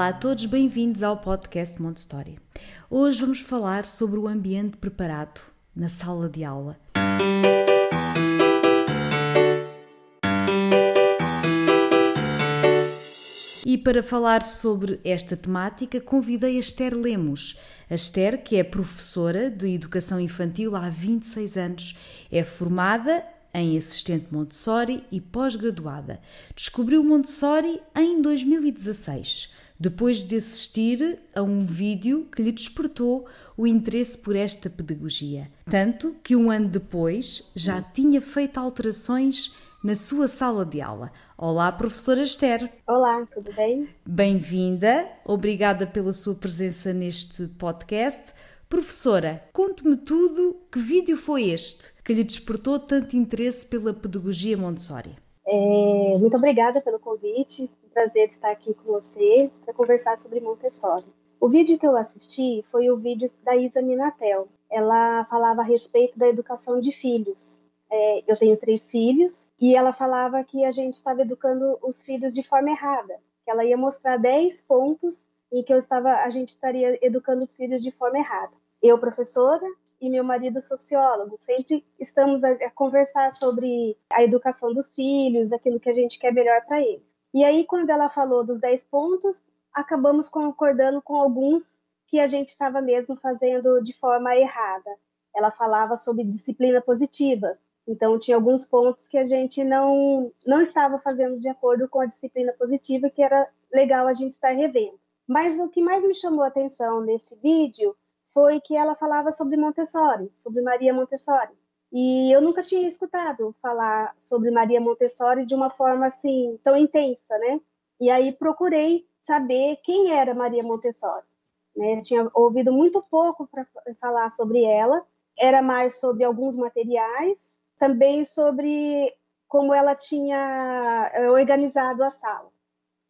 Olá a todos, bem-vindos ao podcast Montessori. Hoje vamos falar sobre o ambiente preparado na sala de aula. E para falar sobre esta temática, convidei a Esther Lemos. A Esther, que é professora de Educação Infantil há 26 anos, é formada em assistente Montessori e pós-graduada. Descobriu Montessori em 2016 depois de assistir a um vídeo que lhe despertou o interesse por esta pedagogia. Tanto que um ano depois já tinha feito alterações na sua sala de aula. Olá, professora Esther. Olá, tudo bem? Bem-vinda, obrigada pela sua presença neste podcast. Professora, conte-me tudo, que vídeo foi este que lhe despertou tanto interesse pela pedagogia Montessori? É, muito obrigada pelo convite prazer estar aqui com você para conversar sobre Montessori. O vídeo que eu assisti foi o vídeo da Isa Minatel. Ela falava a respeito da educação de filhos. É, eu tenho três filhos e ela falava que a gente estava educando os filhos de forma errada. Que ela ia mostrar 10 pontos em que eu estava, a gente estaria educando os filhos de forma errada. Eu, professora, e meu marido sociólogo. Sempre estamos a, a, conversar sobre a educação dos filhos, aquilo que a gente quer melhor para eles. E aí, quando ela falou dos 10 pontos, acabamos concordando com alguns que a gente estava mesmo fazendo de forma errada. Ela falava sobre disciplina positiva, então tinha alguns pontos que a gente não não estava fazendo de acordo com a disciplina positiva, que era legal a gente estar revendo. Mas o que mais me chamou a atenção nesse vídeo foi que ela falava sobre Montessori, sobre Maria Montessori. E eu nunca tinha escutado falar sobre Maria Montessori de uma forma assim tão intensa, né? E aí procurei saber quem era Maria Montessori. Né? Eu tinha ouvido muito pouco para falar sobre ela. Era mais sobre alguns materiais, também sobre como ela tinha eh, organizado a sala.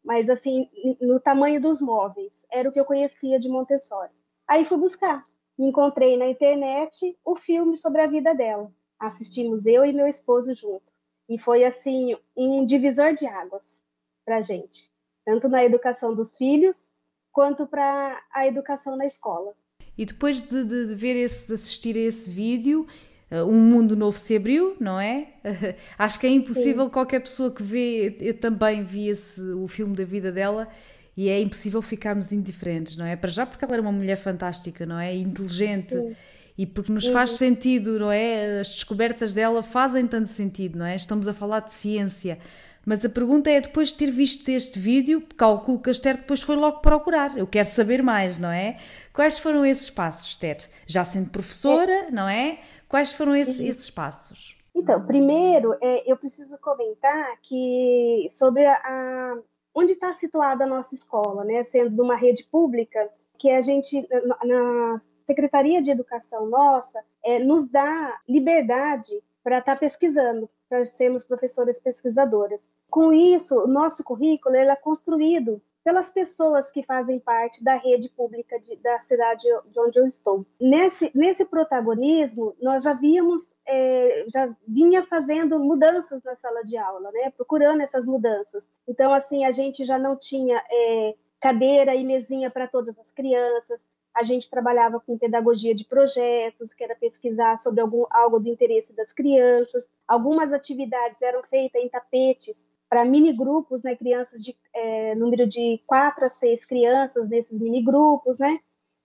Mas assim, no tamanho dos móveis, era o que eu conhecia de Montessori. Aí fui buscar encontrei na internet o filme sobre a vida dela. Assistimos eu e meu esposo junto. E foi assim um divisor de águas para gente, tanto na educação dos filhos quanto para a educação na escola. E depois de, de, de ver esse, de assistir a esse vídeo, uh, um mundo novo se abriu, não é? acho que é impossível Sim. qualquer pessoa que vê, eu também vi esse, o filme da vida dela e é impossível ficarmos indiferentes, não é? Para já porque ela era uma mulher fantástica, não é? Inteligente Sim. e porque nos faz uhum. sentido, não é? As descobertas dela fazem tanto sentido, não é? Estamos a falar de ciência. Mas a pergunta é, depois de ter visto este vídeo, calculo que a Esther depois foi logo procurar. Eu quero saber mais, não é? Quais foram esses passos, Esther? Já sendo professora, é. não é? Quais foram esses, uhum. esses passos? Então, primeiro, é, eu preciso comentar que sobre a, onde está situada a nossa escola, né? Sendo de uma rede pública, que a gente, na Secretaria de Educação nossa, é, nos dá liberdade para estar tá pesquisando, para sermos professoras pesquisadoras. Com isso, o nosso currículo é construído pelas pessoas que fazem parte da rede pública de, da cidade de onde eu estou. Nesse, nesse protagonismo, nós já víamos, é, já vinha fazendo mudanças na sala de aula, né? procurando essas mudanças. Então, assim, a gente já não tinha é, cadeira e mesinha para todas as crianças, a gente trabalhava com pedagogia de projetos, que era pesquisar sobre algum, algo do interesse das crianças. Algumas atividades eram feitas em tapetes para mini grupos, né, crianças de é, número de quatro a seis crianças nesses mini grupos, né?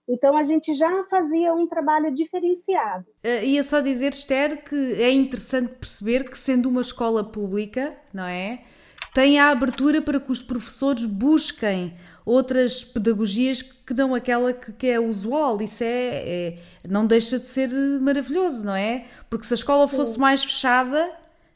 Então a gente já fazia um trabalho diferenciado. Uh, ia só dizer, Esther, que é interessante perceber que sendo uma escola pública, não é? Tem a abertura para que os professores busquem outras pedagogias que não aquela que, que é usual. Isso é, é, não deixa de ser maravilhoso, não é? Porque se a escola fosse Sim. mais fechada,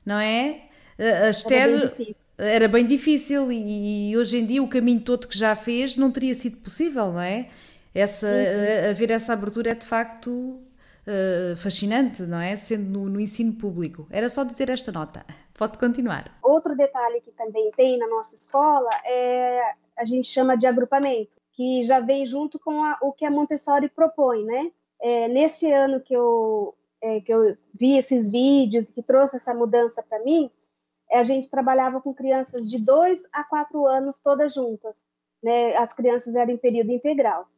não é? A Esther era bem difícil e, hoje em dia o caminho todo que já fez não teria sido possível, não é? essa, uhum. haver essa abertura é de facto uh, fascinante, não é? Sendo no, no, ensino público. Era só dizer esta nota. Pode continuar. Outro detalhe que também tem na nossa escola é a gente chama de agrupamento, que já vem junto com a, o que a Montessori propõe, né? É, nesse ano que eu, é, que eu vi esses vídeos e que trouxe essa mudança para mim, a gente trabalhava com crianças de 2 a 4 anos todas juntas. Né? As crianças eram em período integral.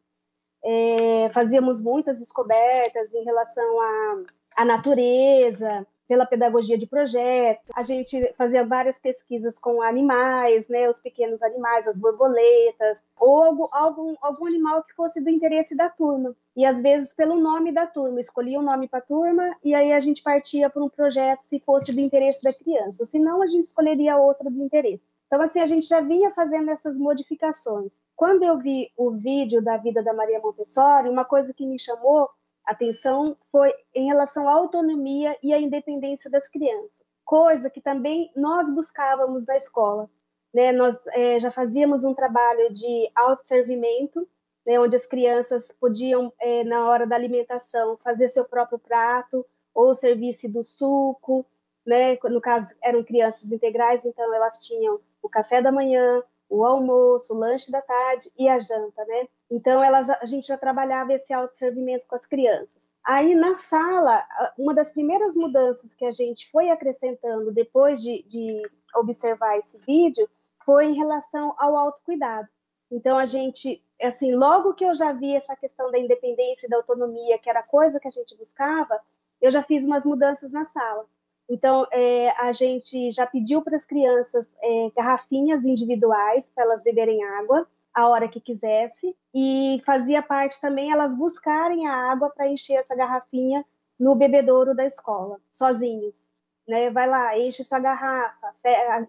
É, fazíamos muitas descobertas em relação à, à natureza, pela pedagogia de projeto. A gente fazia várias pesquisas com animais, né, os pequenos animais, as borboletas, ou algum, algum, algum animal que fosse do interesse da turma. E às vezes pelo nome da turma, escolhia um nome para a turma e aí a gente partia para um projeto se fosse do interesse da criança. Senão a gente escolheria outro do interesse. Então, assim, a gente já vinha fazendo essas modificações. Quando eu vi o vídeo da vida da Maria Montessori, uma coisa que me chamou atenção foi em relação à autonomia e à independência das crianças, coisa que também nós buscávamos na escola. Né? Nós é, já fazíamos um trabalho de autosservimento, né, onde as crianças podiam, é, na hora da alimentação, fazer seu próprio prato ou serviço do suco. Né? No caso, eram crianças integrais, então elas tinham o café da manhã, o almoço, o lanche da tarde e a janta, né? Então ela a gente já trabalhava esse autosservimento com as crianças. Aí na sala, uma das primeiras mudanças que a gente foi acrescentando depois de, de observar esse vídeo foi em relação ao autocuidado. Então a gente, assim, logo que eu já vi essa questão da independência e da autonomia, que era coisa que a gente buscava, eu já fiz umas mudanças na sala. Então, é, a gente já pediu para as crianças é, garrafinhas individuais para elas beberem água a hora que quisesse e fazia parte também elas buscarem a água para encher essa garrafinha no bebedouro da escola, sozinhos. Né? Vai lá, enche sua garrafa,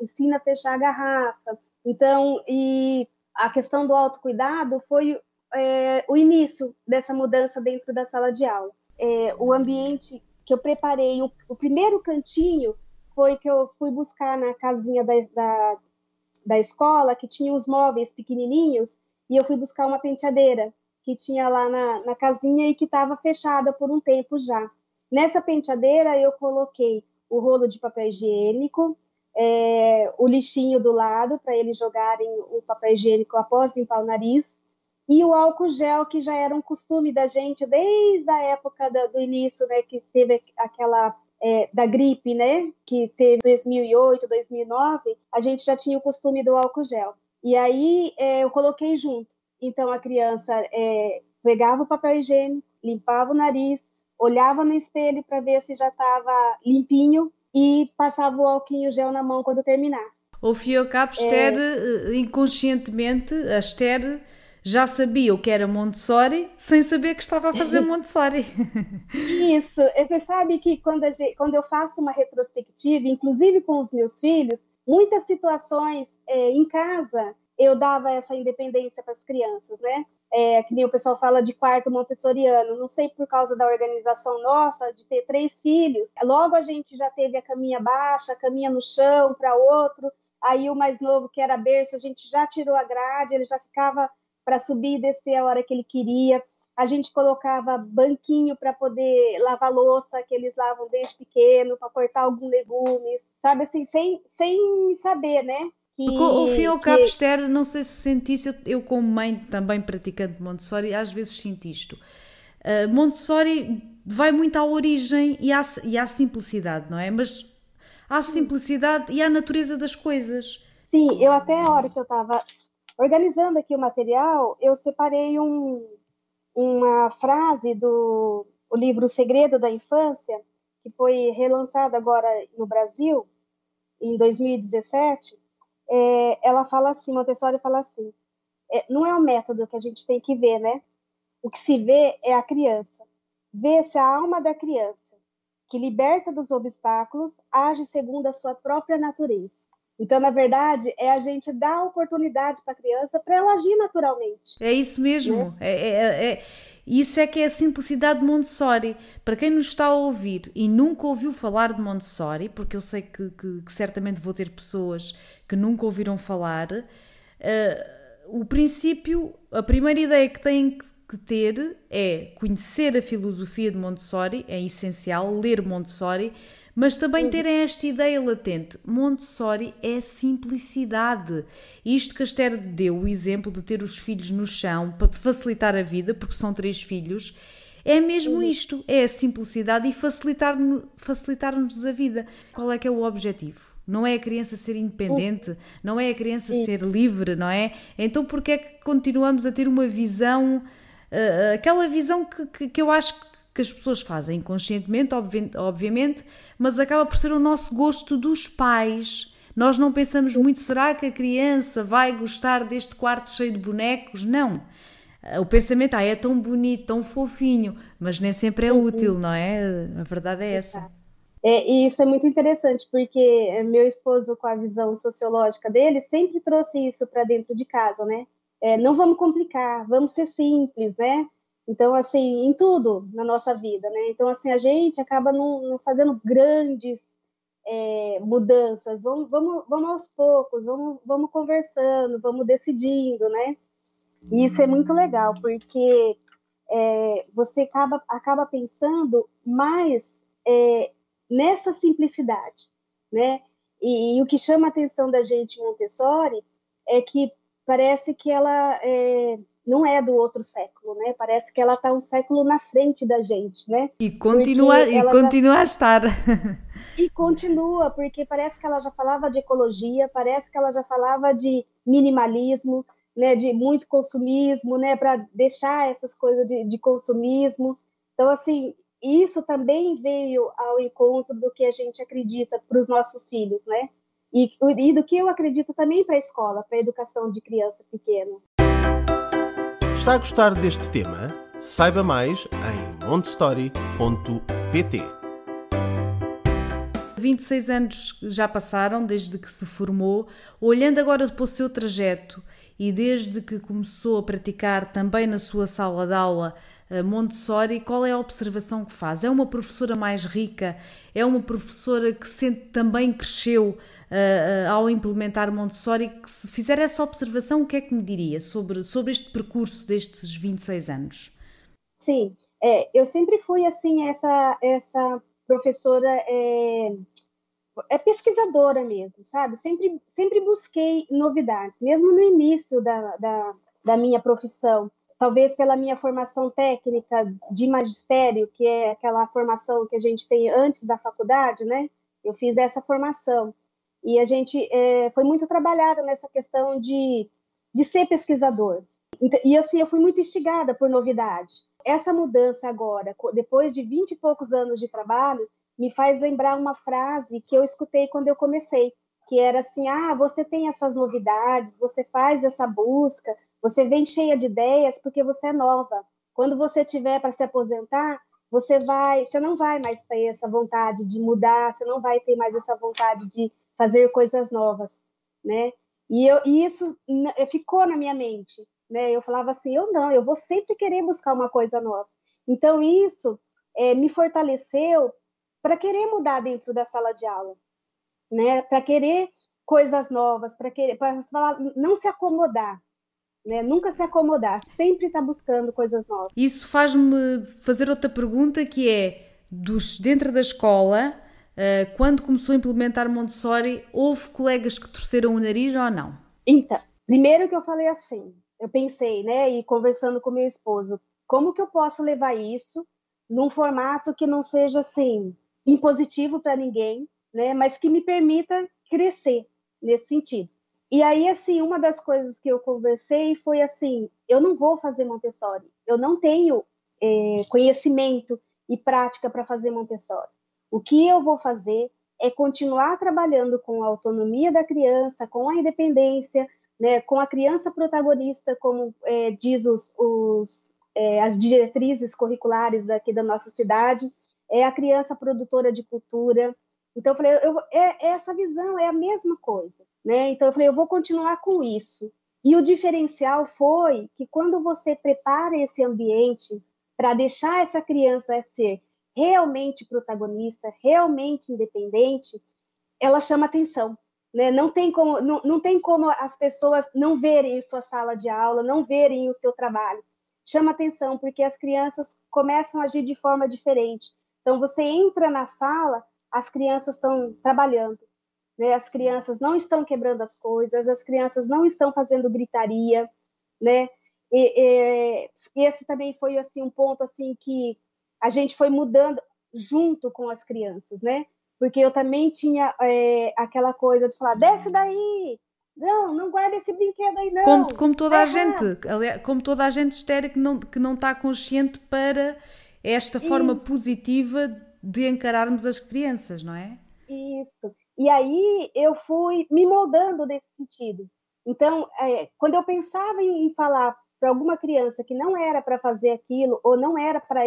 ensina a fechar a garrafa. Então, e a questão do autocuidado foi é, o início dessa mudança dentro da sala de aula. É, o ambiente que eu preparei o, o, primeiro cantinho foi que eu fui buscar na casinha da, da, da escola, que tinha os móveis pequenininhos, e eu fui buscar uma penteadeira que tinha lá na, na casinha e que estava fechada por um tempo já. Nessa penteadeira eu coloquei o rolo de papel higiênico, é, o lixinho do lado para eles jogarem o papel higiênico após limpar o nariz, e o álcool gel, que já era um costume da gente desde a época do, início, né, que teve aquela é, da gripe, né, que teve 2008, 2009, a gente já tinha o costume do álcool gel. E aí é, eu coloquei junto. Então a criança é, pegava o papel higiênico, limpava o nariz, olhava no espelho para ver se já estava limpinho e passava o álcool gel na mão quando terminasse. O Fiocap, Esther, é. Eh, inconscientemente, a Esther já sabia o que era Montessori sem saber que estava a fazer Montessori. Isso, você sabe que quando, gente, quando, eu faço uma retrospectiva, inclusive com os meus filhos, muitas situações é, em casa eu dava essa independência para as crianças, né? É, que nem o pessoal fala de quarto montessoriano, não sei por causa da organização nossa, de ter três filhos, logo a gente já teve a caminha baixa, a caminha no chão para outro, aí o mais novo, que era berço, a gente já tirou a grade, ele já ficava para subir e descer a hora que ele queria. A gente colocava banquinho para poder lavar louça, que eles lavam desde pequeno, para cortar alguns legumes, sabe assim, sem, sem saber, né? Que, Porque o fim ao cabo, Esther, não sei se sentiste, eu, eu como mãe também praticante de Montessori, às vezes sinto isto. Uh, Montessori vai muito à origem e à, e à simplicidade, não é? Mas à simplicidade e à natureza das coisas. Sim, eu até a hora que eu estava Organizando aqui o material, eu separei um, uma frase do o livro Segredo da Infância, que foi relançado agora no Brasil, em 2017. É, ela fala assim, Montessori fala assim, é, não é o método que a gente tem que ver, né? O que se vê é a criança. Vê-se a alma da criança, que liberta dos obstáculos, age segundo a sua própria natureza. Então, na verdade, é a gente dar oportunidade para a criança para ela agir naturalmente. É isso mesmo. Né? É, é, é, isso é que é a simplicidade de Montessori. Para quem nos está a ouvir e nunca ouviu falar de Montessori, porque eu sei que, que, que certamente vou ter pessoas que nunca ouviram falar, uh, o princípio, a primeira ideia que têm que ter é conhecer a filosofia de Montessori, é essencial, ler Montessori, mas também terem esta ideia latente. Montessori é simplicidade. Isto que a Esther deu o exemplo de ter os filhos no chão para facilitar a vida, porque são três filhos, é mesmo isto, é a simplicidade e facilitar-nos facilitar a vida. Qual é que é o objetivo? Não é a criança ser independente, não é a criança ser livre, não é? Então por que é que continuamos a ter uma visão, uh, aquela visão que, que, que eu acho que que as pessoas fazem inconscientemente, obviamente, mas acaba por ser o nosso gosto dos pais. Nós não pensamos muito, será que a criança vai gostar deste quarto cheio de bonecos? Não. O pensamento, ah, é tão bonito, tão fofinho, mas nem sempre é útil, não é? A verdade é essa. É, e isso é muito interessante, porque meu esposo, com a visão sociológica dele, sempre trouxe isso para dentro de casa, né? É, não vamos complicar, vamos ser simples, né? Então, assim, em tudo na nossa vida, né? Então, assim, a gente acaba não, não fazendo grandes é, mudanças, vamos, vamos, vamos aos poucos, vamos, vamos conversando, vamos decidindo, né? E isso é muito legal, porque é, você acaba, acaba pensando mais é, nessa simplicidade, né? E, e, o que chama a atenção da gente em Montessori é que parece que ela é, não é do outro século, né? Parece que ela está um século na frente da gente, né? E continua, e continua já... a estar. E continua, porque parece que ela já falava de ecologia, parece que ela já falava de minimalismo, né? De muito consumismo, né? Para deixar essas coisas de, de consumismo. Então, assim, isso também veio ao encontro do que a gente acredita para os nossos filhos, né? E, e do que eu acredito também para a escola, para a educação de criança pequena. Está a gostar deste tema? Saiba mais em montestory.pt. 26 anos já passaram desde que se formou, olhando agora para o seu trajeto e desde que começou a praticar também na sua sala de aula eh, Montessori, qual é a observação que faz? É uma professora mais rica? É uma professora que sente também cresceu uh, ao implementar Montessori, que se fizer essa observação, o que é que me diria sobre, sobre este percurso destes 26 anos? Sim, é, eu sempre fui assim, essa, essa professora é, é pesquisadora mesmo, sabe? Sempre, sempre busquei novidades, mesmo no início da, da, da minha profissão talvez pela minha formação técnica de magistério, que é aquela formação que a gente tem antes da faculdade, né? Eu fiz essa formação. E a gente é, foi muito trabalhado nessa questão de, de ser pesquisador. E assim, eu fui muito instigada por novidade. Essa mudança agora, depois de vinte e poucos anos de trabalho, me faz lembrar uma frase que eu escutei quando eu comecei, que era assim: ah, você tem essas novidades, você faz essa busca, você vem cheia de ideias porque você é nova. Quando você tiver para se aposentar, você vai, você não vai mais ter essa vontade de mudar, você não vai ter mais essa vontade de fazer coisas novas, né? E, eu, e isso ficou na minha mente, né? Eu falava assim, eu não, eu vou sempre querer buscar uma coisa nova. Então isso é, me fortaleceu para querer mudar dentro da sala de aula, né? Para querer coisas novas, para querer, para não se acomodar, né? Nunca se acomodar, sempre estar tá buscando coisas novas. Isso faz-me fazer outra pergunta que é dos dentro da escola Uh, quando começou a implementar Montessori, houve colegas que torceram o nariz ou não? Então, primeiro que eu falei assim, eu pensei, né, e conversando com meu esposo, como que eu posso levar isso num formato que não seja assim impositivo para ninguém, né, mas que me permita crescer nesse sentido. E aí, assim, uma das coisas que eu conversei foi assim: eu não vou fazer Montessori, eu não tenho é, conhecimento e prática para fazer Montessori. O que eu vou fazer é continuar trabalhando com a autonomia da criança, com a independência, né, com a criança protagonista, como é, diz os, os, é, as diretrizes curriculares daqui da nossa cidade, é a criança produtora de cultura. Então, eu falei, eu, é, é essa visão é a mesma coisa. Né? Então, eu falei, eu vou continuar com isso. E o diferencial foi que quando você prepara esse ambiente para deixar essa criança ser realmente protagonista, realmente independente, ela chama atenção. Né? Não, tem como, não, não tem como as pessoas não verem sua sala de aula, não verem o seu trabalho. chama atenção, porque as crianças começam a agir de forma diferente. Então, você entra na sala, as crianças estão trabalhando, né? As crianças não estão quebrando as coisas, as crianças não estão fazendo gritaria, né? E, e, esse também foi assim um ponto assim que a gente foi mudando junto com as crianças, né? Porque eu também tinha é, aquela coisa de falar, desce daí, não, não guarda esse brinquedo aí, não. Como, como toda a gente, como toda a gente histérica que não, que não está consciente para esta forma positiva de encararmos as crianças, não é? Isso. E aí eu fui me moldando nesse sentido. Então, é, quando eu pensava em falar para alguma criança que não era para fazer aquilo ou não era para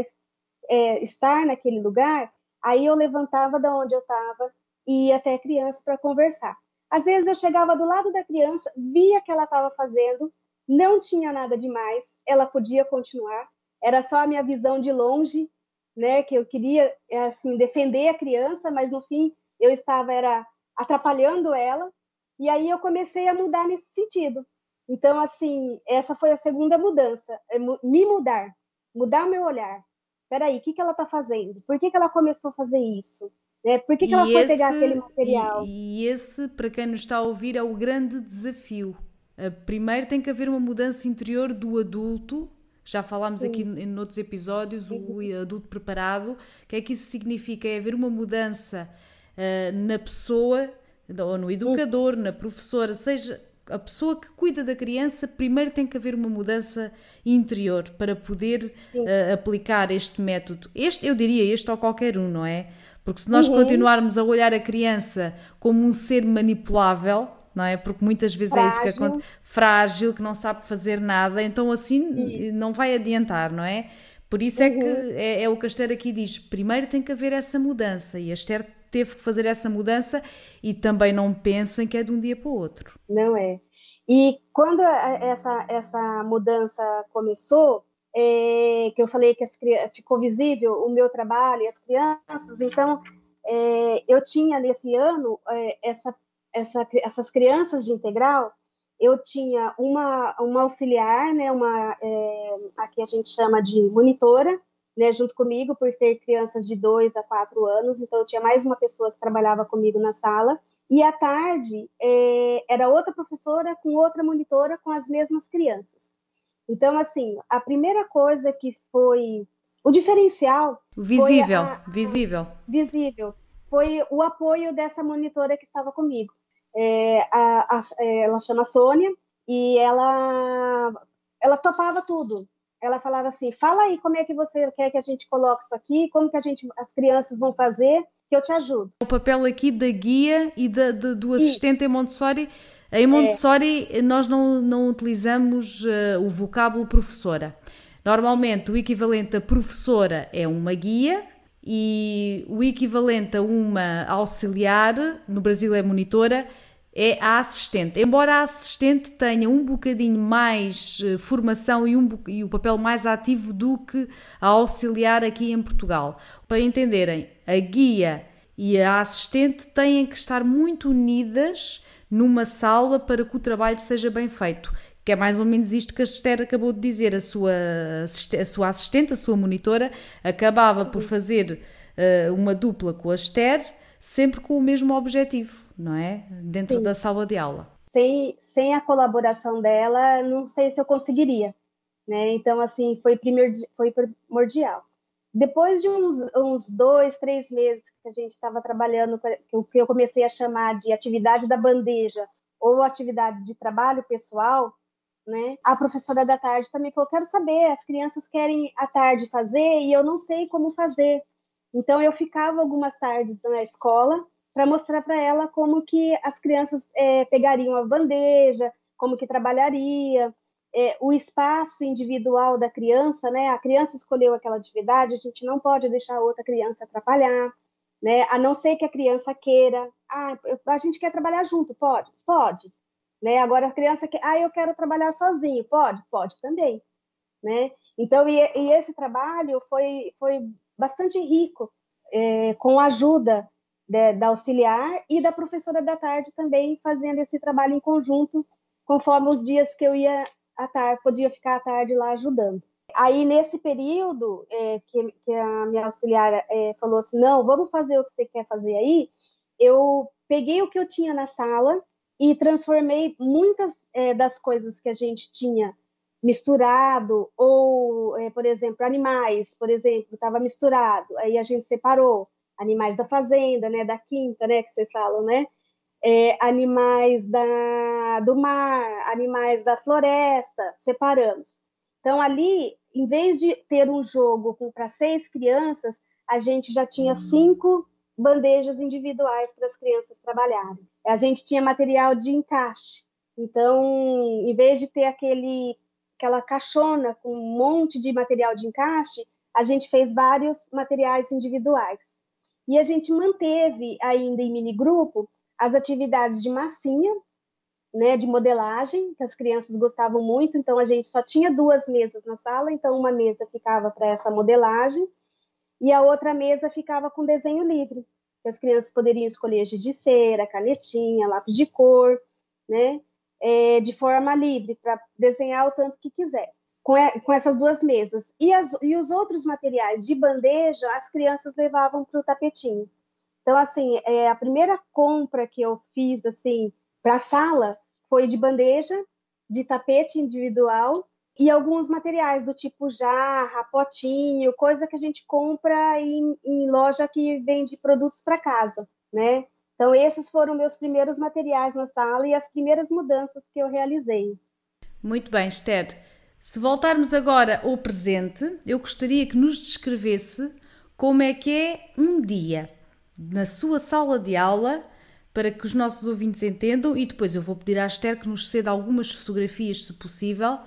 é, estar naquele lugar, aí eu levantava da onde eu estava e ia até a criança para conversar. Às vezes eu chegava do lado da criança, via que ela estava fazendo, não tinha nada demais, ela podia continuar, era só a minha visão de longe, né, que eu queria assim defender a criança, mas no fim eu estava era atrapalhando ela, e aí eu comecei a mudar nesse sentido. Então assim, essa foi a segunda mudança, é me mudar, mudar meu olhar. Peraí, o que, que ela está fazendo? Por que, que ela começou a fazer isso? É, por que, que ela foi esse, pegar aquele material? E, e, esse, para quem nos está a ouvir, é o grande desafio. Primeiro tem que haver uma mudança interior do adulto. Já falámos aqui em outros episódios, o adulto preparado. O que é que isso significa? É haver uma mudança uh, na pessoa, ou no educador, na professora, seja a pessoa que cuida da criança, primeiro tem que haver uma mudança interior para poder uh, aplicar este método. Este, eu diria, este ou qualquer um, não é? Porque se nós uhum. continuarmos a olhar a criança como um ser manipulável, não é? Porque muitas vezes frágil. é isso que acontece, frágil, que não sabe fazer nada, então assim uhum. não vai adiantar, não é? Por isso é que uhum. é, é, o que a Esther aqui diz: primeiro tem que haver essa mudança, e a Esther teve que fazer essa mudança e também não pensem que é de um dia para o outro. Não é. E quando essa, essa mudança começou, é, que eu falei que as, ficou visível o meu trabalho e as crianças, então é, eu tinha nesse ano é, essa, essa, essas crianças de integral, eu tinha uma, uma auxiliar, né, uma, é, aqui a gente chama de monitora, né, junto comigo, por ter crianças de 2 a 4 anos, então eu tinha mais uma pessoa que trabalhava comigo na sala, e à tarde é, era outra professora com outra monitora com as mesmas crianças. Então, assim, a primeira coisa que foi o diferencial. Visível, a, visível. Visível. Foi o apoio dessa monitora que estava comigo. É, a, a, ela chama Sônia e ela, ela topava tudo. Ela falava assim: fala aí como é que você quer que a gente coloque isso aqui, como que a gente, as crianças vão fazer, que eu te ajudo. O papel aqui da guia e da, do assistente e... em Montessori em Montessori, é. nós não, não utilizamos uh, o vocábulo professora. Normalmente, o equivalente a professora é uma guia e o equivalente a uma auxiliar, no Brasil é monitora, é a assistente. Embora a assistente tenha um bocadinho mais uh, formação e, um, e o papel mais ativo do que a auxiliar aqui em Portugal. Para entenderem, a guia e a assistente têm que estar muito unidas numa sala para que o trabalho seja bem feito. Que é mais ou menos isto que a Esther acabou de dizer. A sua, a sua assistente, a sua monitora, acabava por fazer uh, uma dupla com a Esther, sempre com o mesmo objetivo, não é? Dentro Sim. da sala de aula. Sem, sem a colaboração dela, não sei se eu conseguiria. Né? Então, assim, foi, foi primordial. Depois de uns, uns dois, três meses que a gente estava trabalhando, o que eu comecei a chamar de atividade da bandeja ou atividade de trabalho pessoal, né? A professora da tarde também falou: quero saber, as crianças querem à tarde fazer e eu não sei como fazer. Então eu ficava algumas tardes na escola para mostrar para ela como que as crianças é, pegariam a bandeja, como que trabalharia, é, o espaço individual da criança, né? A criança escolheu aquela atividade, a gente não pode deixar outra criança atrapalhar, né? A não ser que a criança queira, ah, a gente quer trabalhar junto, pode, pode, né? Agora a criança quer, ah, eu quero trabalhar sozinho, pode, pode também, né? Então e, e esse trabalho foi foi bastante rico, é, com a ajuda de, da auxiliar e da professora da tarde também fazendo esse trabalho em conjunto, conforme os dias que eu ia à tarde, podia ficar à tarde lá ajudando. Aí, nesse período, é, que, que, a minha auxiliar é, falou assim: não, vamos fazer o que você quer fazer aí, eu peguei o que eu tinha na sala e transformei muitas das coisas que a gente tinha misturado, ou, é, por exemplo, animais, por exemplo, estava misturado, aí a gente separou animais da fazenda, né, da quinta, né, que vocês falam, né, é, animais da, do mar, animais da floresta, separamos. Então, ali, em vez de ter um jogo para seis crianças, a gente já tinha uhum. cinco bandejas individuais para as crianças trabalharem. A gente tinha material de encaixe. Então, em vez de ter aquele, aquela caixona com um monte de material de encaixe, a gente fez vários materiais individuais. E a gente manteve ainda em mini grupo as atividades de massinha, né, de modelagem, que as crianças gostavam muito, então a gente só tinha duas mesas na sala, então uma mesa ficava para essa modelagem e a outra mesa ficava com desenho livre, que as crianças poderiam escolher giz de cera, canetinha, lápis de cor, né, é, de forma livre, para desenhar o tanto que quisesse, com, com essas duas mesas. E, as, e os outros materiais de bandeja, as crianças levavam para o tapetinho. Então, assim, é, a primeira compra que eu fiz, assim, para a sala foi de bandeja, de tapete individual e alguns materiais do tipo jarra, potinho, coisa que a gente compra em, em loja que vende produtos para casa, né? Então, esses foram meus primeiros materiais na sala e as primeiras mudanças que eu realizei. Muito bem, Esther. Se voltarmos agora ao presente, eu gostaria que nos descrevesse como é que é um dia na sua sala de aula para que os nossos ouvintes entendam e depois eu vou pedir à Esther que nos ceda algumas fotografias, se possível,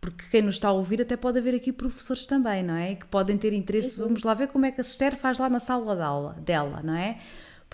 porque quem nos está a ouvir até pode haver aqui professores também, não é? Que podem ter interesse. Vamos lá ver como é que a Esther faz lá na sala de aula dela, não é?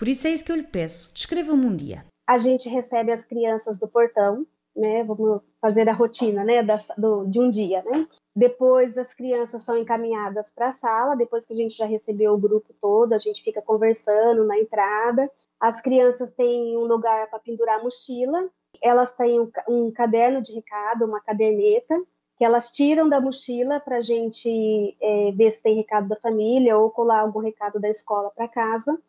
Por isso é isso que eu lhe peço. Descreva-me um dia. A gente recebe as crianças do portão, né? Vamos fazer a rotina, né? Do, de um dia, né? Depois as crianças são encaminhadas para a sala, depois que a gente já recebeu o grupo todo, a gente fica conversando na entrada. As crianças têm um lugar para pendurar a mochila, elas têm um, um, caderno de recado, uma caderneta, que elas tiram da mochila para a gente é, ver se tem recado da família ou colar algum recado da escola para casa.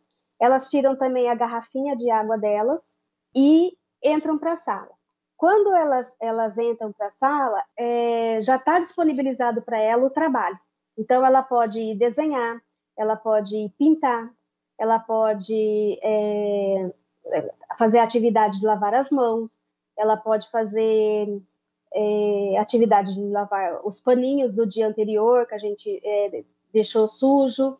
Elas tiram também a garrafinha de água delas e entram para a sala. Quando elas, elas entram para a sala, é, já está disponibilizado para ela o trabalho. Então, ela pode desenhar, ela pode pintar, ela pode é, fazer atividade de lavar as mãos, ela pode fazer é, atividade de lavar os paninhos do dia anterior que a gente é, deixou sujo,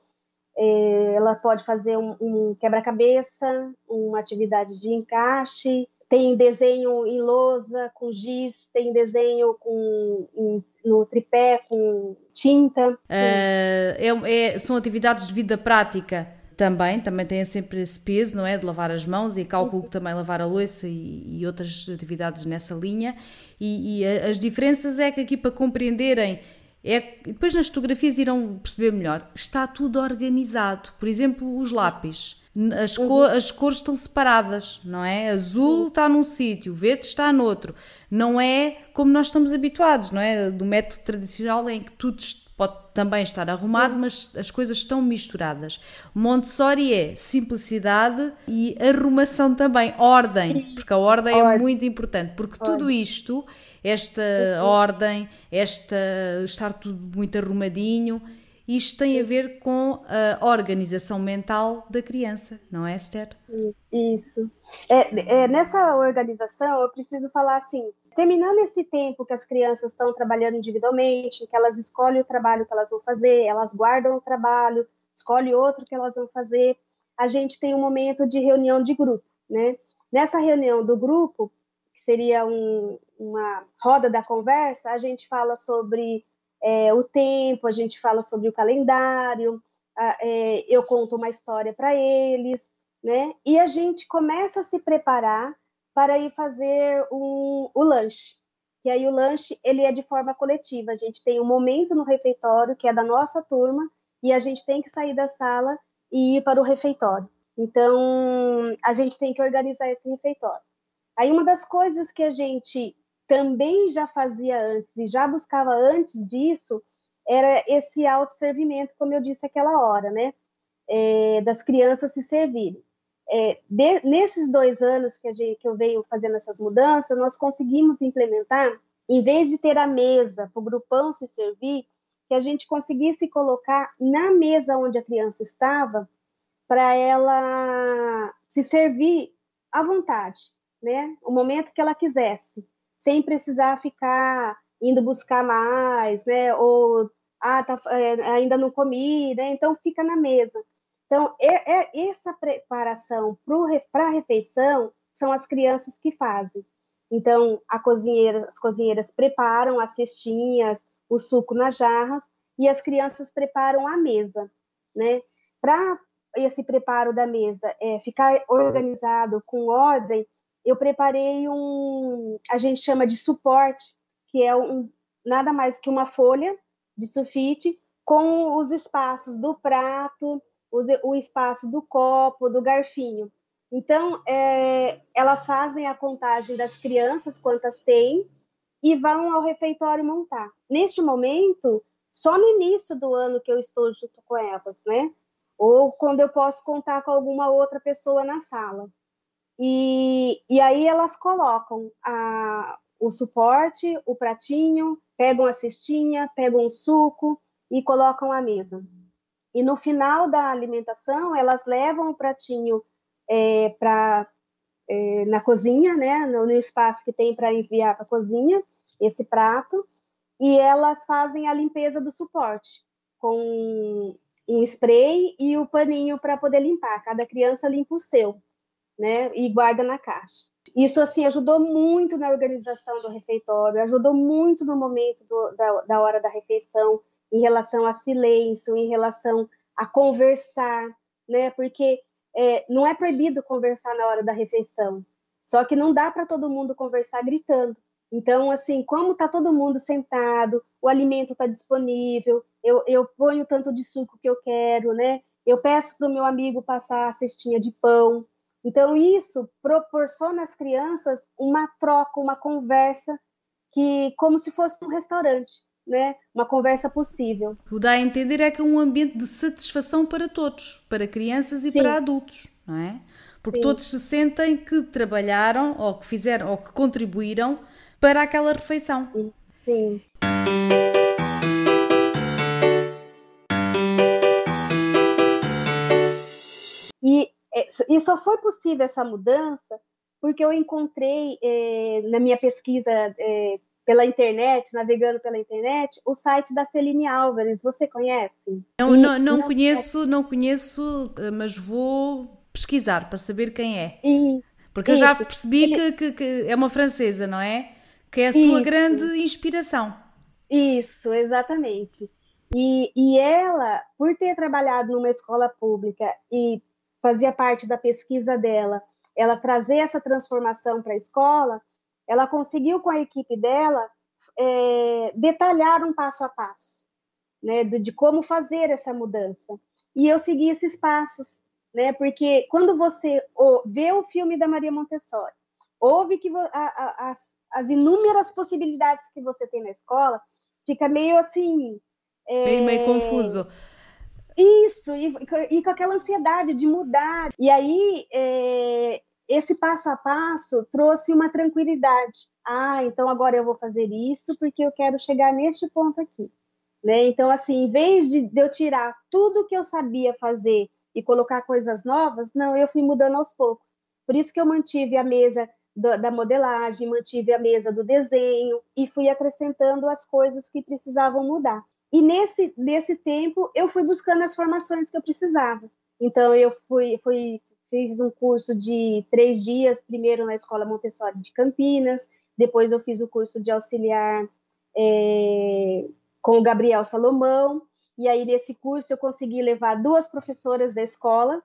ela pode fazer um, um quebra-cabeça, uma atividade de encaixe, tem desenho em lousa com giz, tem desenho com, em, no tripé com tinta. Uh, é, é, são atividades de vida prática também, também têm sempre esse peso, não é? De lavar as mãos e cálculo que também lavar a louça e, e outras atividades nessa linha. E, e, as diferenças é que aqui para compreenderem é, depois nas fotografias irão perceber melhor. Está tudo organizado. Por exemplo, os lápis. As, uhum. as cores estão separadas, não é? Azul está num sítio, verde está noutro. Não é como nós estamos habituados, não é? Do método tradicional em que tudo pode também estar arrumado, mas as coisas estão misturadas. Montessori é simplicidade e arrumação também, ordem, porque a ordem, é muito importante, porque tudo isto esta ordem, esta estar tudo muito arrumadinho. Isto tem a ver com a organização mental da criança, não é, Esther? Isso. É, é, nessa organização, eu preciso falar assim: terminando esse tempo que as crianças estão trabalhando individualmente, que elas escolhem o trabalho que elas vão fazer, elas guardam o trabalho, escolhem outro que elas vão fazer, a gente tem um momento de reunião de grupo, né? Nessa reunião do grupo, que seria um, uma roda da conversa, a gente fala sobre é, o tempo, a gente fala sobre o calendário, a, é, eu conto uma história para eles, né? E a gente começa a se preparar para ir fazer um, o lanche. E aí o lanche ele é de forma coletiva. A gente tem um momento no refeitório que é da nossa turma e a gente tem que sair da sala e ir para o refeitório. Então a gente tem que organizar esse refeitório. Aí uma das coisas que a gente também já fazia antes e já buscava antes disso era esse autosservimento, como eu disse aquela hora, né? É, das crianças se servirem. É, de, nesses dois anos que, gente, que, eu venho fazendo essas mudanças, nós conseguimos implementar, em vez de ter a mesa para o grupão se servir, que a gente conseguisse colocar na mesa onde a criança estava, para ela se servir à vontade, né? O momento que ela quisesse, sem precisar ficar indo buscar mais, né? Ou ah, tá, é, ainda não comi, né? Então fica na mesa. Então, é, é essa preparação para a refeição são as crianças que fazem. Então, cozinheira, as cozinheiras preparam as cestinhas, o suco nas jarras, e as crianças preparam a mesa, né? Para esse preparo da mesa é, ficar organizado, com ordem, eu preparei um, a gente chama de suporte, que é um, nada mais que uma folha de sulfite com os espaços do prato, o espaço do copo, do garfinho. Então, é, elas fazem a contagem das crianças, quantas tem, e vão ao refeitório montar. Neste momento, só no início do ano que eu estou junto com elas, né? Ou quando eu posso contar com alguma outra pessoa na sala. E, e aí elas colocam a, o suporte, o pratinho, pegam a cestinha, pegam o suco e colocam à mesa. E no final da alimentação, elas levam o pratinho é, para é, na cozinha, né, no, no espaço que tem para enviar para a cozinha, esse prato, e elas fazem a limpeza do suporte com um spray e o paninho para poder limpar. Cada criança limpa o seu, né, e guarda na caixa. Isso, assim, ajudou muito na organização do refeitório, ajudou muito no momento do, da, da hora da refeição, em relação a silêncio, em relação a conversar, né? Porque é, não é proibido conversar na hora da refeição, só que não dá para todo mundo conversar gritando. Então, assim, como está todo mundo sentado, o alimento está disponível, eu, eu ponho tanto de suco que eu quero, né? Eu peço para o meu amigo passar a cestinha de pão, então, isso proporciona às crianças uma troca, uma conversa que como se fosse um restaurante, né? Uma conversa possível. O que dá a entender é que é um ambiente de satisfação para todos, para crianças e Sim. para adultos, não é? Porque Sim. todos se sentem que trabalharam ou que fizeram ou que contribuíram para aquela refeição. Sim. E só foi possível essa mudança porque eu encontrei é, na minha pesquisa é, pela internet, navegando pela internet, o site da Celine Álvares. Você conhece? Não, não, não, não conheço, não conheço, mas vou pesquisar para saber quem é. Isso. Porque isso. eu já percebi Ele... que, que, que, é uma francesa, não é? Que é a sua isso. grande inspiração. Isso, exatamente. E, e ela, por ter trabalhado numa escola pública e fazia parte da pesquisa dela, ela trazer essa transformação para a escola, ela conseguiu com a equipe dela é, detalhar um passo a passo, né, de, de, como fazer essa mudança. E eu segui esses passos, né, porque quando você vê o filme da Maria Montessori, ouve que a, a, as, as, inúmeras possibilidades que você tem na escola, fica meio assim. É, meio, meio confuso. Isso, e, e, com aquela ansiedade de mudar. E aí, é, esse passo a passo trouxe uma tranquilidade. Ah, então agora eu vou fazer isso porque eu quero chegar neste ponto aqui. Né? Então, assim, em vez de, eu tirar tudo que eu sabia fazer e colocar coisas novas, não, eu fui mudando aos poucos. Por isso que eu mantive a mesa do, da modelagem, mantive a mesa do desenho e fui acrescentando as coisas que precisavam mudar. E nesse, nesse tempo eu fui buscando as formações que eu precisava. Então eu fui, fui fiz um curso de três dias, primeiro na Escola Montessori de Campinas, depois eu fiz o curso de auxiliar é, com o Gabriel Salomão, e aí nesse curso eu consegui levar duas professoras da escola,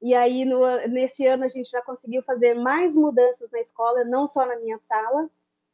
e aí no, nesse ano a gente já conseguiu fazer mais mudanças na escola, não só na minha sala,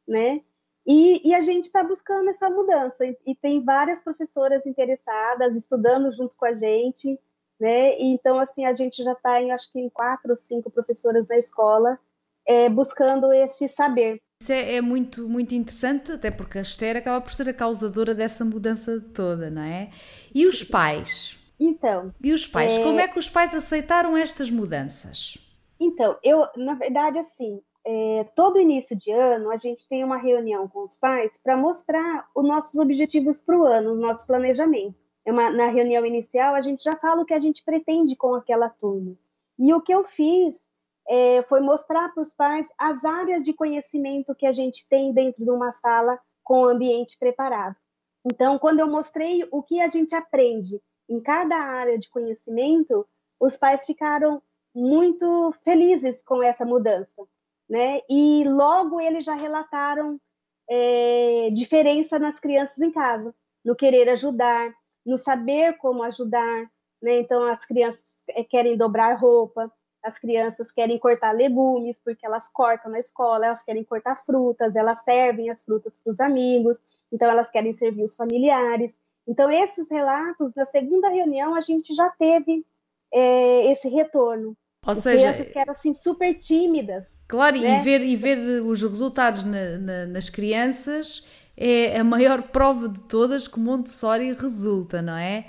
né? E, e a gente está buscando essa mudança, e, e, tem várias professoras interessadas, estudando junto com a gente, né? Então, assim, a gente já está em, acho que em quatro ou cinco professoras na escola, é, buscando esse saber. Isso é, é, muito, muito interessante, até porque a Esther acaba por ser a causadora dessa mudança toda, não é? E os pais? Então. E os pais? É... Como é que os pais aceitaram estas mudanças? Então, eu, na verdade, assim, é, todo início de ano a gente tem uma reunião com os pais para mostrar os nossos objetivos para o ano, o nosso planejamento. É uma, na reunião inicial, a gente já fala o que a gente pretende com aquela turma. E o que eu fiz é, foi mostrar para os pais as áreas de conhecimento que a gente tem dentro de uma sala com o ambiente preparado. Então, quando eu mostrei o que a gente aprende em cada área de conhecimento, os pais ficaram muito felizes com essa mudança, né? E logo eles já relataram é, diferença nas crianças em casa, no querer ajudar, no saber como ajudar, né? Então as crianças é, querem dobrar roupa, as crianças querem cortar legumes porque elas cortam na escola, elas querem cortar frutas, elas servem as frutas para os amigos, então elas querem servir os familiares. Então esses relatos na segunda reunião a gente já teve é, esse retorno. Ou seja, crianças que eram assim super tímidas. Claro, né? e, ver, e ver os resultados na, na, nas crianças é a maior prova de todas que Montessori resulta, não é?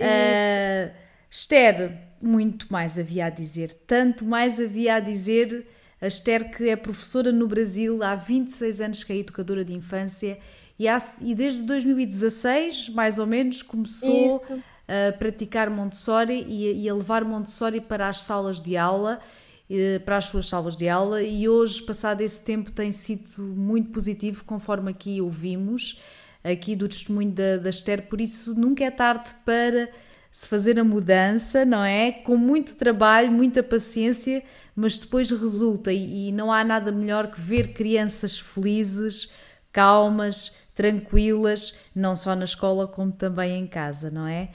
Uh, Esther, muito mais havia a dizer, tanto mais havia a dizer. A Esther, que é professora no Brasil há 26 anos, que é educadora de infância, e, há, e desde 2016, mais ou menos, começou Isso. A praticar Montessori e, e a levar Montessori para as salas de aula para as suas salas de aula e hoje, passado esse tempo, tem sido muito positivo, conforme aqui ouvimos, aqui do testemunho da, da Esther, por isso nunca é tarde para se fazer a mudança, não é? Com muito trabalho, muita paciência, mas depois resulta e, e não há nada melhor que ver crianças felizes, calmas, tranquilas, não só na escola como também em casa, não é?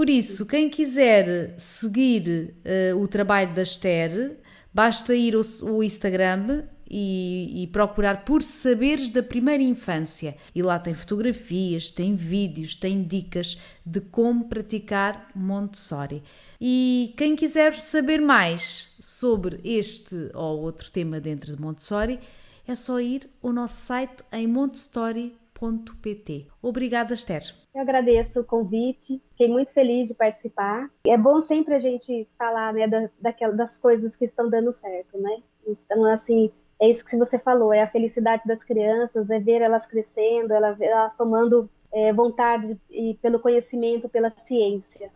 Por isso, quem quiser seguir uh, o trabalho da Esther, basta ir ao, ao Instagram e, e, procurar por saberes da primeira infância. E lá tem fotografias, tem vídeos, tem dicas de como praticar Montessori. E quem quiser saber mais sobre este ou outro tema dentro de Montessori, é só ir ao nosso site em montessori.pt. Obrigada, Esther. Eu agradeço o convite, fiquei muito feliz de participar. É bom sempre a gente falar né, da, das coisas que estão dando certo, né? Então, assim, é isso que você falou, é a felicidade das crianças, é ver elas crescendo, elas tomando é, vontade e pelo conhecimento, pela ciência,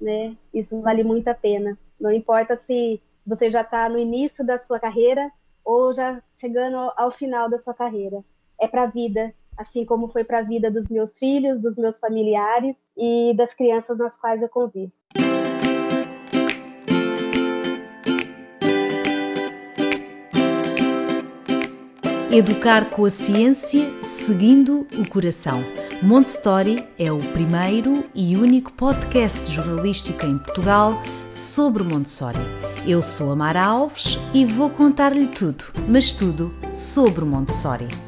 né? Isso vale muito a pena. Não importa se você já está no início da sua carreira ou já chegando ao final da sua carreira. É para a vida, assim como foi para a vida dos meus filhos, dos meus familiares e das crianças nas quais eu convivo. Educar com a ciência, seguindo o coração. Montessori é o primeiro e único podcast jornalístico em Portugal sobre Montessori. Eu sou a Mara Alves e vou contar-lhe tudo, mas tudo sobre Montessori.